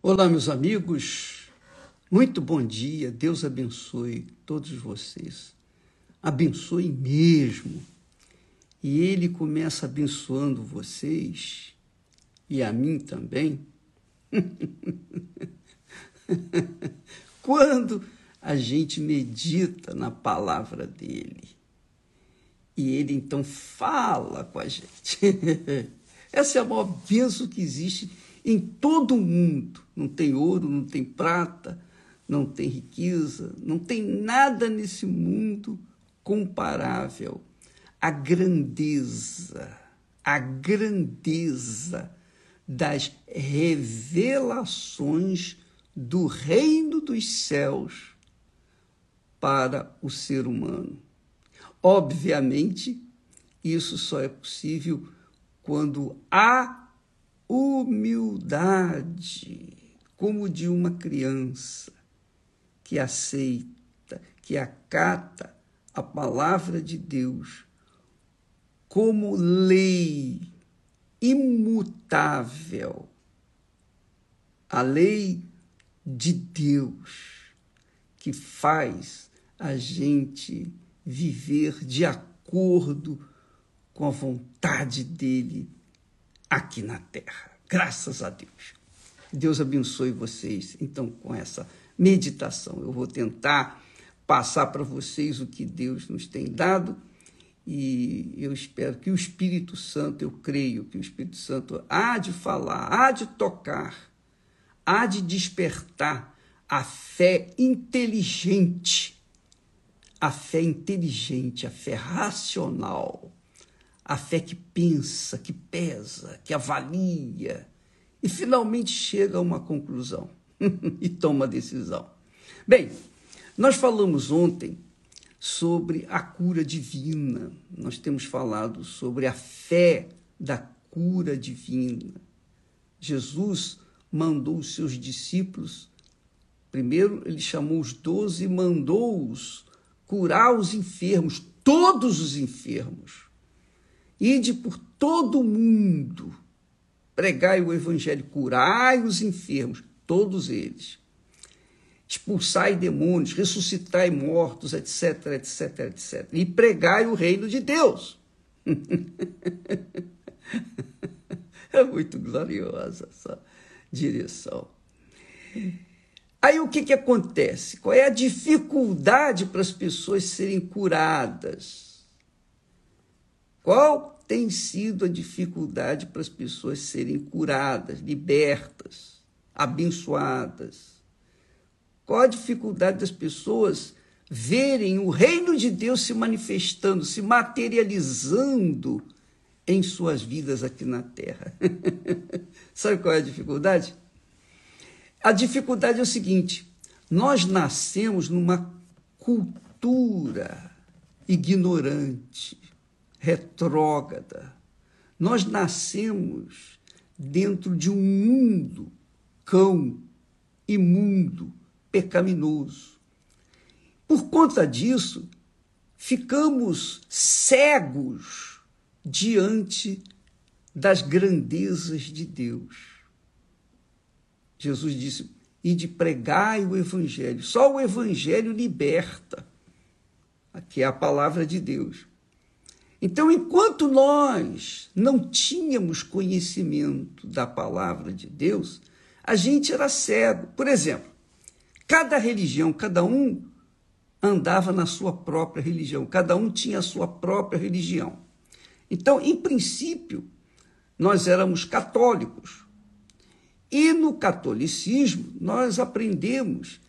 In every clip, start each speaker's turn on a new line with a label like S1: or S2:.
S1: Olá, meus amigos. Muito bom dia. Deus abençoe todos vocês. Abençoe mesmo. E Ele começa abençoando vocês e a mim também. Quando a gente medita na palavra dele e ele então fala com a gente. Essa é a maior bênção que existe em todo o mundo. Não tem ouro, não tem prata, não tem riqueza, não tem nada nesse mundo comparável à grandeza, à grandeza das revelações do reino dos céus para o ser humano. Obviamente, isso só é possível quando há humildade, como de uma criança que aceita, que acata a palavra de Deus como lei imutável, a lei de Deus que faz a gente viver de acordo com a vontade dele aqui na terra. Graças a Deus. Deus abençoe vocês. Então, com essa meditação, eu vou tentar passar para vocês o que Deus nos tem dado e eu espero que o Espírito Santo, eu creio que o Espírito Santo há de falar, há de tocar, há de despertar a fé inteligente, a fé inteligente, a fé racional a fé que pensa, que pesa, que avalia e finalmente chega a uma conclusão e toma decisão. Bem, nós falamos ontem sobre a cura divina, nós temos falado sobre a fé da cura divina. Jesus mandou os seus discípulos, primeiro ele chamou os doze e mandou-os curar os enfermos, todos os enfermos Ide por todo o mundo, pregai o evangelho, curai os enfermos, todos eles. Expulsai demônios, ressuscitai mortos, etc, etc, etc. E pregai o reino de Deus. é muito gloriosa essa direção. Aí o que, que acontece? Qual é a dificuldade para as pessoas serem curadas? Qual tem sido a dificuldade para as pessoas serem curadas, libertas, abençoadas? Qual a dificuldade das pessoas verem o reino de Deus se manifestando, se materializando em suas vidas aqui na terra? Sabe qual é a dificuldade? A dificuldade é o seguinte: nós nascemos numa cultura ignorante, retrógrada. Nós nascemos dentro de um mundo cão, imundo, pecaminoso. Por conta disso, ficamos cegos diante das grandezas de Deus. Jesus disse: e de pregai o Evangelho. Só o Evangelho liberta, que é a palavra de Deus. Então, enquanto nós não tínhamos conhecimento da palavra de Deus, a gente era cego. Por exemplo, cada religião, cada um andava na sua própria religião, cada um tinha a sua própria religião. Então, em princípio, nós éramos católicos. E no catolicismo, nós aprendemos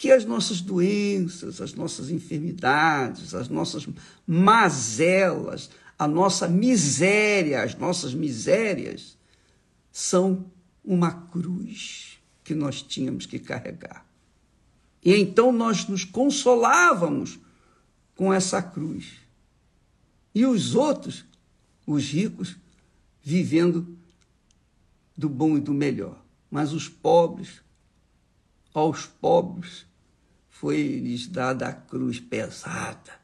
S1: que as nossas doenças, as nossas enfermidades, as nossas mazelas, a nossa miséria, as nossas misérias, são uma cruz que nós tínhamos que carregar. E então nós nos consolávamos com essa cruz. E os outros, os ricos, vivendo do bom e do melhor. Mas os pobres, aos pobres, foi-lhes dada a cruz pesada.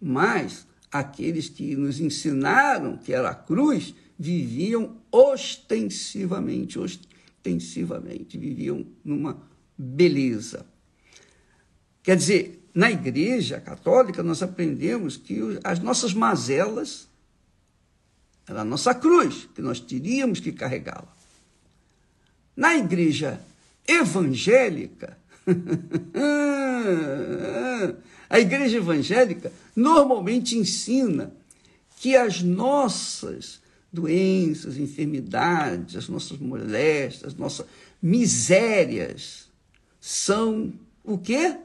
S1: Mas aqueles que nos ensinaram que era a cruz viviam ostensivamente, ostensivamente, viviam numa beleza. Quer dizer, na igreja católica nós aprendemos que as nossas mazelas era a nossa cruz, que nós teríamos que carregá-la. Na igreja evangélica, a igreja evangélica normalmente ensina que as nossas doenças, enfermidades, as nossas moléstias, as nossas misérias são o quê?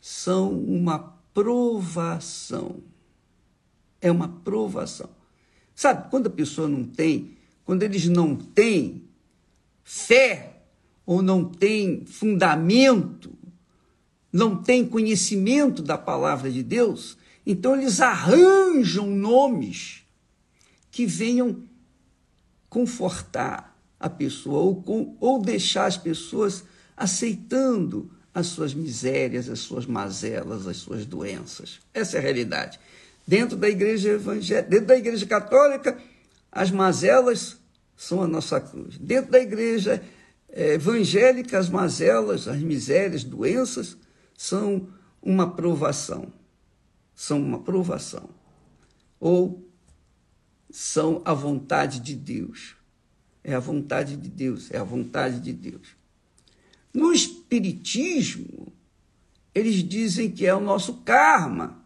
S1: São uma provação. É uma provação. Sabe, quando a pessoa não tem, quando eles não têm fé ou não têm fundamento, não têm conhecimento da palavra de Deus, então eles arranjam nomes que venham confortar a pessoa ou, com, ou deixar as pessoas aceitando as suas misérias, as suas mazelas, as suas doenças. Essa é a realidade. Dentro da igreja evangélica, dentro da igreja católica, as mazelas são a nossa cruz. Dentro da igreja evangélica, as mazelas, as misérias, doenças são uma provação são uma provação ou são a vontade de Deus. É a vontade de Deus, é a vontade de Deus. No Espiritismo, eles dizem que é o nosso karma.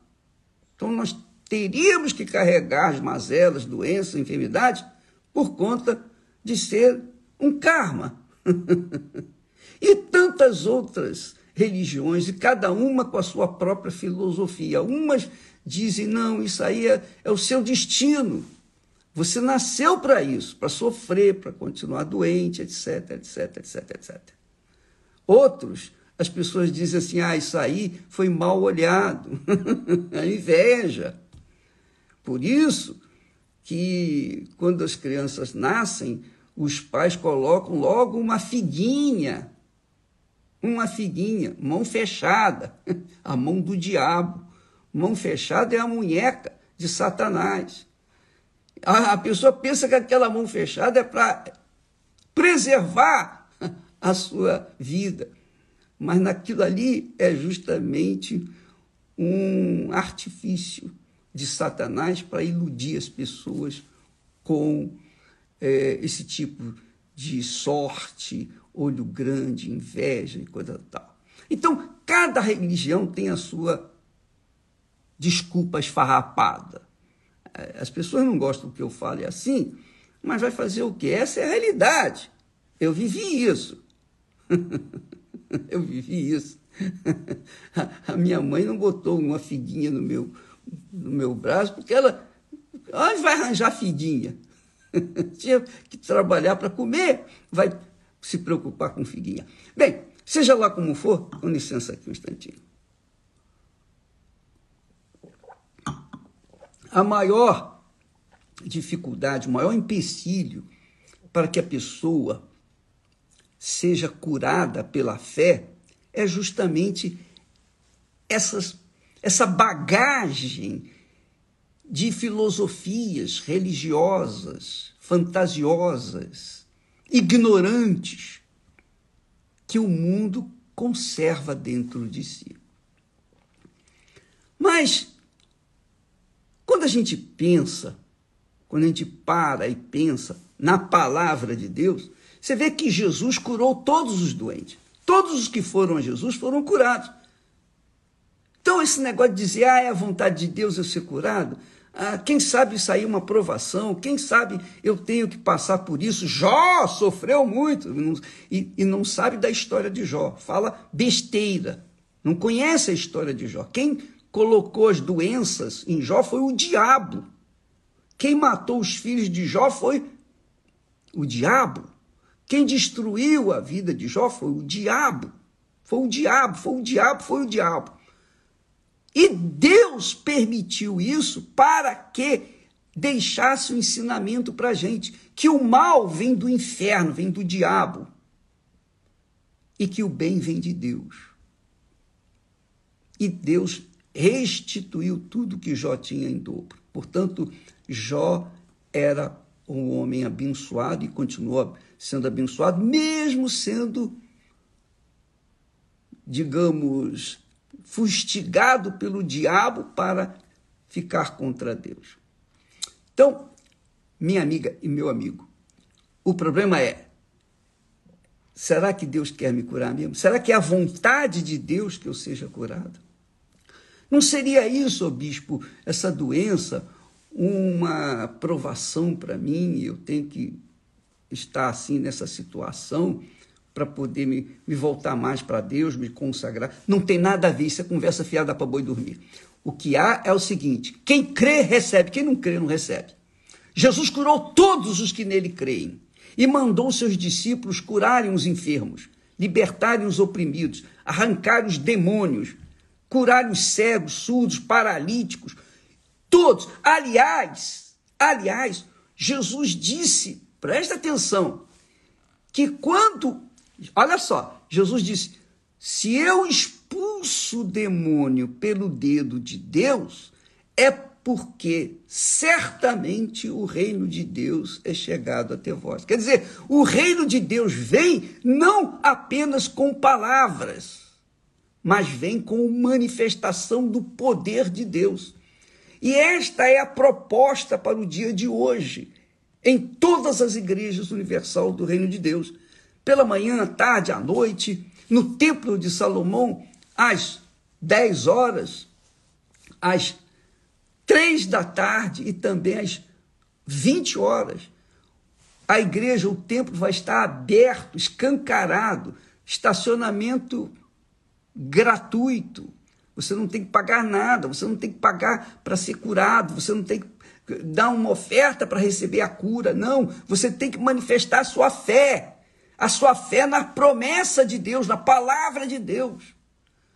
S1: Então, nós teríamos que carregar as mazelas, doenças, enfermidades, por conta de ser um karma. e tantas outras religiões, e cada uma com a sua própria filosofia. Umas dizem, não, isso aí é, é o seu destino. Você nasceu para isso, para sofrer, para continuar doente, etc, etc, etc, etc. Outros, as pessoas dizem assim, ah, isso aí foi mal olhado, a inveja. Por isso que quando as crianças nascem, os pais colocam logo uma figuinha uma figuinha, mão fechada, a mão do diabo. Mão fechada é a munheca de Satanás. A, pessoa pensa que aquela mão fechada é para preservar a sua vida. Mas naquilo ali é justamente um artifício de Satanás para iludir as pessoas com é, esse tipo de sorte olho grande, inveja e coisa tal. Então, cada religião tem a sua desculpa esfarrapada. É, as pessoas não gostam que eu fale assim, mas vai fazer o quê? Essa é a realidade. Eu vivi isso. eu vivi isso. a minha mãe não botou uma figuinha no meu, no meu braço, porque ela. Onde vai arranjar figuinha? Tinha que trabalhar para comer, vai se preocupar com figuinha. Bem, seja lá como for, com licença aqui um instantinho. A maior dificuldade, o maior empecilho para que a pessoa seja curada pela fé é justamente essas, essa bagagem de filosofias religiosas, fantasiosas, ignorantes que o mundo conserva dentro de si. Mas, quando a gente pensa, quando a gente para e pensa na palavra de Deus, você vê que Jesus curou todos os doentes. Todos os que foram a Jesus foram curados. Então, esse negócio de dizer, ah, é a vontade de Deus eu ser curado, ah, quem sabe sair uma provação, quem sabe eu tenho que passar por isso. Jó sofreu muito e, e não sabe da história de Jó, fala besteira, não conhece a história de Jó. Quem colocou as doenças em Jó foi o diabo. Quem matou os filhos de Jó foi o diabo. Quem destruiu a vida de Jó foi o diabo. Foi o diabo, foi o diabo, foi o diabo. E Deus permitiu isso para que deixasse o ensinamento para a gente que o mal vem do inferno, vem do diabo, e que o bem vem de Deus. E Deus restituiu tudo que Jó tinha em dobro. Portanto, Jó era um homem abençoado e continua sendo abençoado, mesmo sendo, digamos, fustigado pelo diabo para ficar contra Deus. Então, minha amiga e meu amigo, o problema é: será que Deus quer me curar mesmo? Será que é a vontade de Deus que eu seja curado? Não seria isso, bispo, essa doença, uma provação para mim? Eu tenho que estar assim nessa situação para poder me, me voltar mais para Deus, me consagrar. Não tem nada a ver, isso é conversa fiada para boi dormir. O que há é o seguinte: quem crê, recebe, quem não crê, não recebe. Jesus curou todos os que nele creem e mandou seus discípulos curarem os enfermos, libertarem os oprimidos, arrancarem os demônios, curarem os cegos, surdos, paralíticos, todos. Aliás, aliás, Jesus disse, presta atenção, que quando, olha só, Jesus disse: se eu expulso o demônio pelo dedo de Deus, é porque certamente o reino de Deus é chegado até vós. Quer dizer, o reino de Deus vem não apenas com palavras, mas vem com manifestação do poder de Deus. E esta é a proposta para o dia de hoje, em todas as igrejas universal do reino de Deus. Pela manhã, tarde, à noite, no templo de Salomão, às 10 horas, às três da tarde e também às 20 horas. A igreja, o templo vai estar aberto, escancarado, estacionamento gratuito. Você não tem que pagar nada, você não tem que pagar para ser curado, você não tem que dar uma oferta para receber a cura. Não, você tem que manifestar sua fé. A sua fé na promessa de Deus, na palavra de Deus.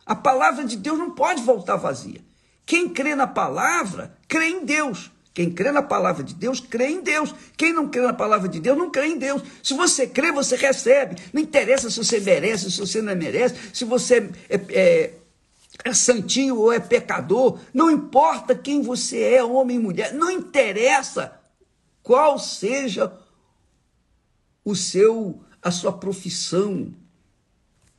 S1: A palavra de Deus não pode voltar vazia. Quem crê na palavra, crê em Deus. Quem crê na palavra de Deus, crê em Deus. Quem não crê na palavra de Deus, não crê em Deus. Se você crê, você recebe. Não interessa se você merece, se você não merece, se você é, é, é santinho ou é pecador. Não importa quem você é, homem mulher. Não interessa qual seja o seu, a sua profissão.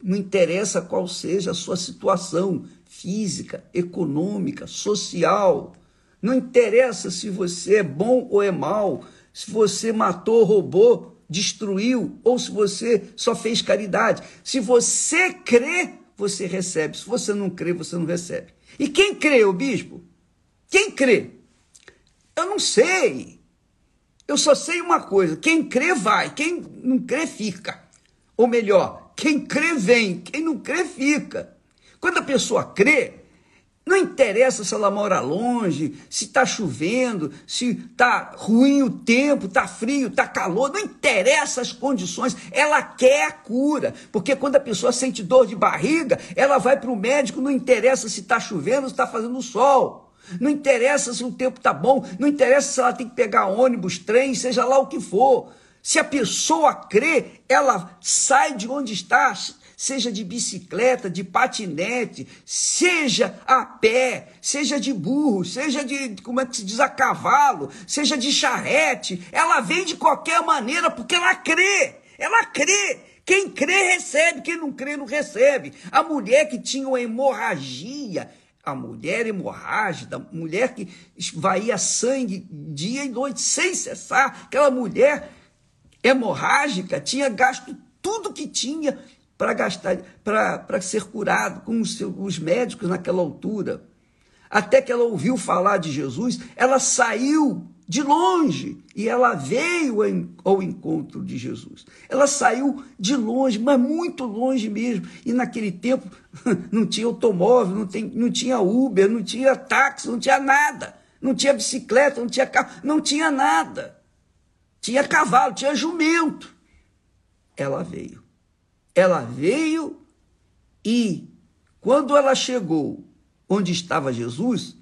S1: Não interessa qual seja a sua situação física, econômica, social. Não interessa se você é bom ou é mal, se você matou, roubou, destruiu, ou se você só fez caridade. Se você crê, você recebe. Se você não crê, você não recebe. E quem crê, o bispo? Quem crê? Eu não sei. Eu só sei uma coisa: quem crê, vai. Quem não crê, fica. Ou melhor, quem crê, vem. Quem não crê, fica. Quando a pessoa crê, não interessa se ela mora longe, se está chovendo, se está ruim o tempo, está frio, está calor, não interessa as condições, ela quer a cura. Porque quando a pessoa sente dor de barriga, ela vai para o médico, não interessa se está chovendo, se está fazendo sol. Não interessa se o tempo está bom, não interessa se ela tem que pegar ônibus, trem, seja lá o que for. Se a pessoa crê, ela sai de onde está, seja de bicicleta, de patinete, seja a pé, seja de burro, seja de, como é que se diz, a cavalo, seja de charrete, ela vem de qualquer maneira porque ela crê, ela crê. Quem crê recebe, quem não crê não recebe. A mulher que tinha uma hemorragia, a mulher hemorrágica, mulher que esvaía sangue dia e noite sem cessar, aquela mulher hemorrágica tinha gasto tudo que tinha para gastar, para ser curado com os, os médicos naquela altura. Até que ela ouviu falar de Jesus, ela saiu de longe e ela veio ao encontro de Jesus. Ela saiu de longe, mas muito longe mesmo. E naquele tempo não tinha automóvel, não, tem, não tinha Uber, não tinha táxi, não tinha nada. Não tinha bicicleta, não tinha carro, não tinha nada. Tinha cavalo, tinha jumento. Ela veio. Ela veio e, quando ela chegou onde estava Jesus,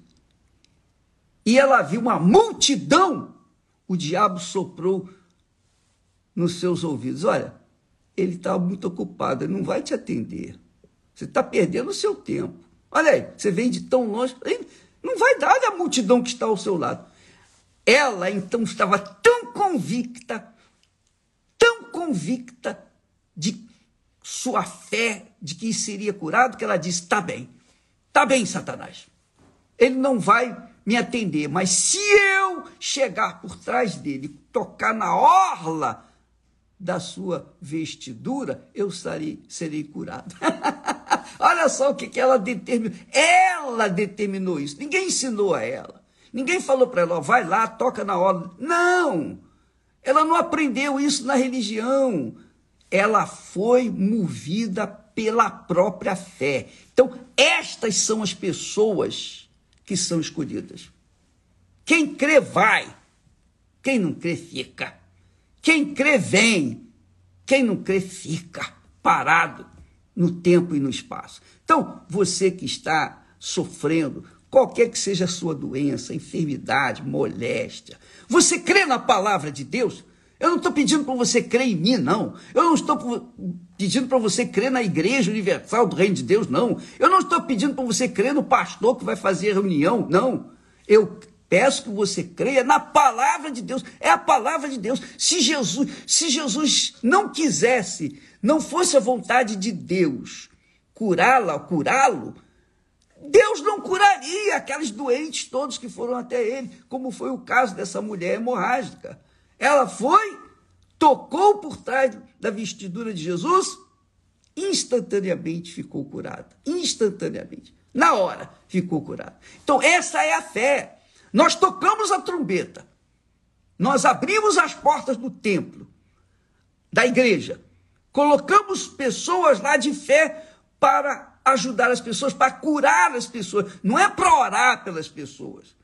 S1: e ela viu uma multidão, o diabo soprou nos seus ouvidos: Olha, ele está muito ocupado, ele não vai te atender. Você está perdendo o seu tempo. Olha aí, você vem de tão longe, não vai dar a multidão que está ao seu lado. Ela então estava tão convicta, tão convicta de sua fé de que seria curado, que ela disse: Está bem, está bem, Satanás. Ele não vai me atender, mas se eu chegar por trás dele, tocar na orla da sua vestidura, eu serei, serei curado. Olha só o que, que ela determinou. Ela determinou isso. Ninguém ensinou a ela. Ninguém falou para ela, vai lá, toca na orla. Não! Ela não aprendeu isso na religião. Ela foi movida pela própria fé. Então, estas são as pessoas que são escolhidas. Quem crê, vai. Quem não crê, fica. Quem crê, vem. Quem não crê, fica parado no tempo e no espaço. Então, você que está sofrendo, qualquer que seja a sua doença, enfermidade, moléstia, você crê na palavra de Deus? Eu não estou pedindo para você crer em mim, não. Eu não estou pedindo para você crer na Igreja Universal do Reino de Deus, não. Eu não estou pedindo para você crer no pastor que vai fazer reunião, não. Eu peço que você creia na palavra de Deus. É a palavra de Deus. Se Jesus, se Jesus não quisesse, não fosse a vontade de Deus curá-la, curá-lo, Deus não curaria aqueles doentes todos que foram até ele, como foi o caso dessa mulher hemorrágica. Ela foi, tocou por trás da vestidura de Jesus, instantaneamente ficou curada. Instantaneamente. Na hora ficou curada. Então, essa é a fé. Nós tocamos a trombeta. Nós abrimos as portas do templo, da igreja. Colocamos pessoas lá de fé para ajudar as pessoas, para curar as pessoas. Não é para orar pelas pessoas.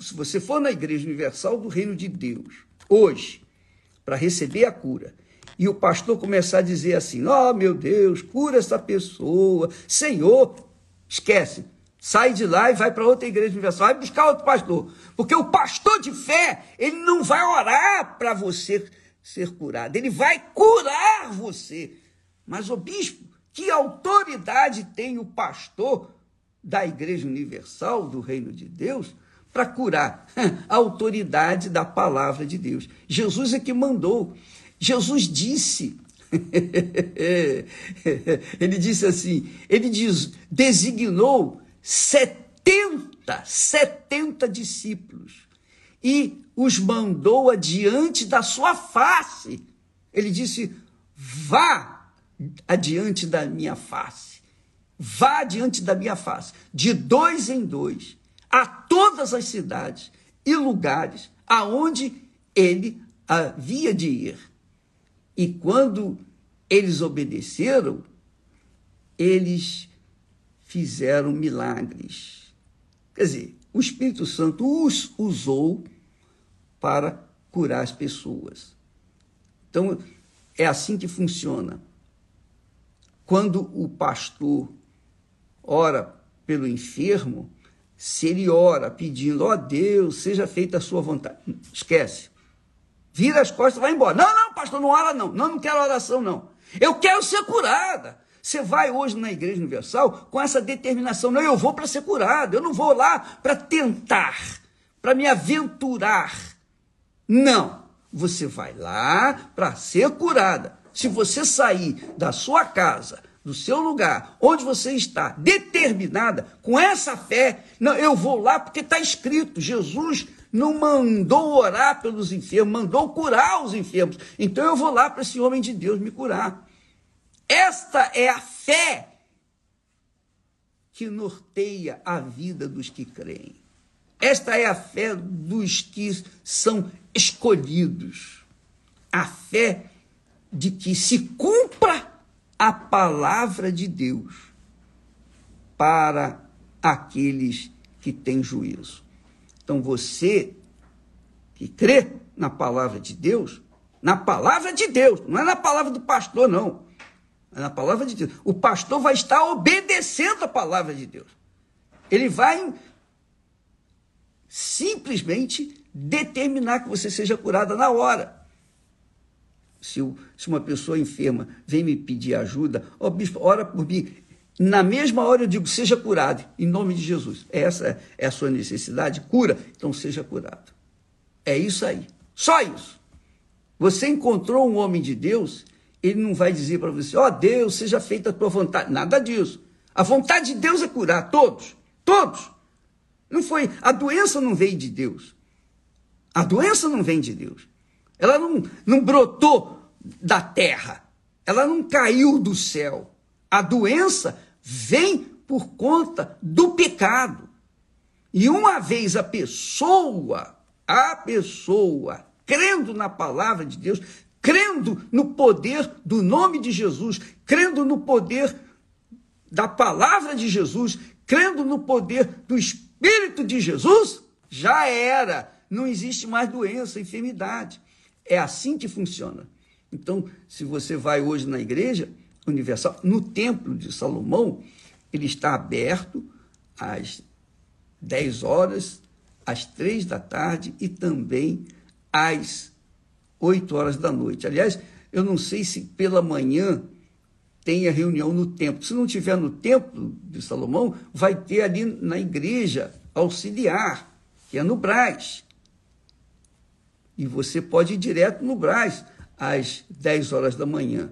S1: Se você for na Igreja Universal do Reino de Deus, hoje, para receber a cura, e o pastor começar a dizer assim: Oh, meu Deus, cura essa pessoa, Senhor, esquece. Sai de lá e vai para outra igreja universal, vai buscar outro pastor. Porque o pastor de fé, ele não vai orar para você ser curado, ele vai curar você. Mas, o bispo, que autoridade tem o pastor da Igreja Universal do Reino de Deus para curar a autoridade da palavra de Deus. Jesus é que mandou. Jesus disse. ele disse assim: ele diz, designou 70, 70 discípulos e os mandou adiante da sua face. Ele disse: vá adiante da minha face. Vá adiante da minha face, de dois em dois, a todas as cidades e lugares aonde ele havia de ir. E quando eles obedeceram, eles fizeram milagres. Quer dizer, o Espírito Santo os usou para curar as pessoas. Então, é assim que funciona. Quando o pastor ora pelo enfermo, se ele ora pedindo, ó oh, Deus, seja feita a sua vontade, esquece. Vira as costas e vai embora. Não, não, pastor, não ora não. Não, não quero oração, não. Eu quero ser curada. Você vai hoje na Igreja Universal com essa determinação. Não, eu vou para ser curado. Eu não vou lá para tentar, para me aventurar. Não. Você vai lá para ser curada. Se você sair da sua casa do seu lugar, onde você está, determinada, com essa fé, não, eu vou lá porque está escrito, Jesus não mandou orar pelos enfermos, mandou curar os enfermos. Então eu vou lá para esse homem de Deus me curar. Esta é a fé que norteia a vida dos que creem. Esta é a fé dos que são escolhidos. A fé de que se cumpra a palavra de Deus para aqueles que têm juízo. Então você que crê na palavra de Deus, na palavra de Deus, não é na palavra do pastor, não. É na palavra de Deus. O pastor vai estar obedecendo a palavra de Deus. Ele vai simplesmente determinar que você seja curada na hora. Se, se uma pessoa enferma vem me pedir ajuda, ó oh, bispo, ora por mim. Na mesma hora eu digo, seja curado, em nome de Jesus. Essa é a sua necessidade, cura, então seja curado. É isso aí. Só isso. Você encontrou um homem de Deus, ele não vai dizer para você, ó oh, Deus, seja feita a tua vontade. Nada disso. A vontade de Deus é curar todos. Todos. Não foi. A doença não veio de Deus. A doença não vem de Deus. Ela não, não brotou da terra. Ela não caiu do céu. A doença vem por conta do pecado. E uma vez a pessoa, a pessoa, crendo na palavra de Deus, crendo no poder do nome de Jesus, crendo no poder da palavra de Jesus, crendo no poder do Espírito de Jesus, já era. Não existe mais doença, enfermidade. É assim que funciona. Então, se você vai hoje na igreja universal, no templo de Salomão, ele está aberto às 10 horas, às 3 da tarde e também às 8 horas da noite. Aliás, eu não sei se pela manhã tenha reunião no templo. Se não tiver no templo de Salomão, vai ter ali na igreja auxiliar, que é no Brás. E você pode ir direto no Brás às 10 horas da manhã.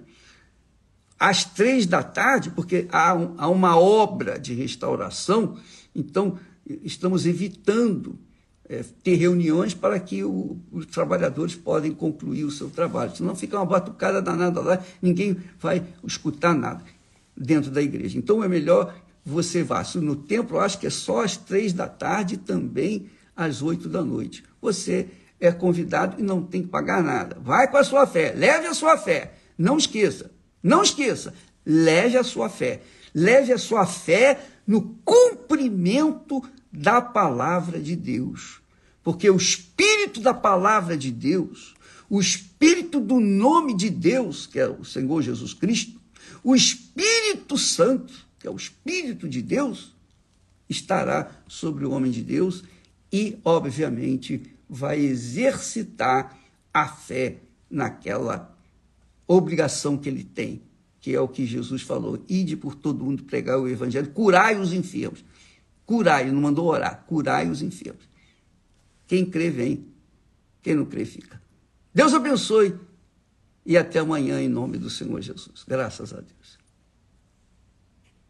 S1: Às três da tarde, porque há, um, há uma obra de restauração, então estamos evitando é, ter reuniões para que o, os trabalhadores podem concluir o seu trabalho. Senão fica uma batucada danada lá, ninguém vai escutar nada dentro da igreja. Então é melhor você vá. No templo, acho que é só às três da tarde e também às oito da noite. Você é convidado e não tem que pagar nada. Vai com a sua fé, leve a sua fé. Não esqueça, não esqueça, leve a sua fé. Leve a sua fé no cumprimento da palavra de Deus. Porque o espírito da palavra de Deus, o espírito do nome de Deus, que é o Senhor Jesus Cristo, o Espírito Santo, que é o Espírito de Deus, estará sobre o homem de Deus e, obviamente, vai exercitar a fé naquela obrigação que ele tem, que é o que Jesus falou: ide por todo mundo pregar o evangelho, curai os enfermos. Curai, não mandou orar, curai os enfermos. Quem crê, vem. Quem não crê, fica. Deus abençoe e até amanhã, em nome do Senhor Jesus. Graças a Deus.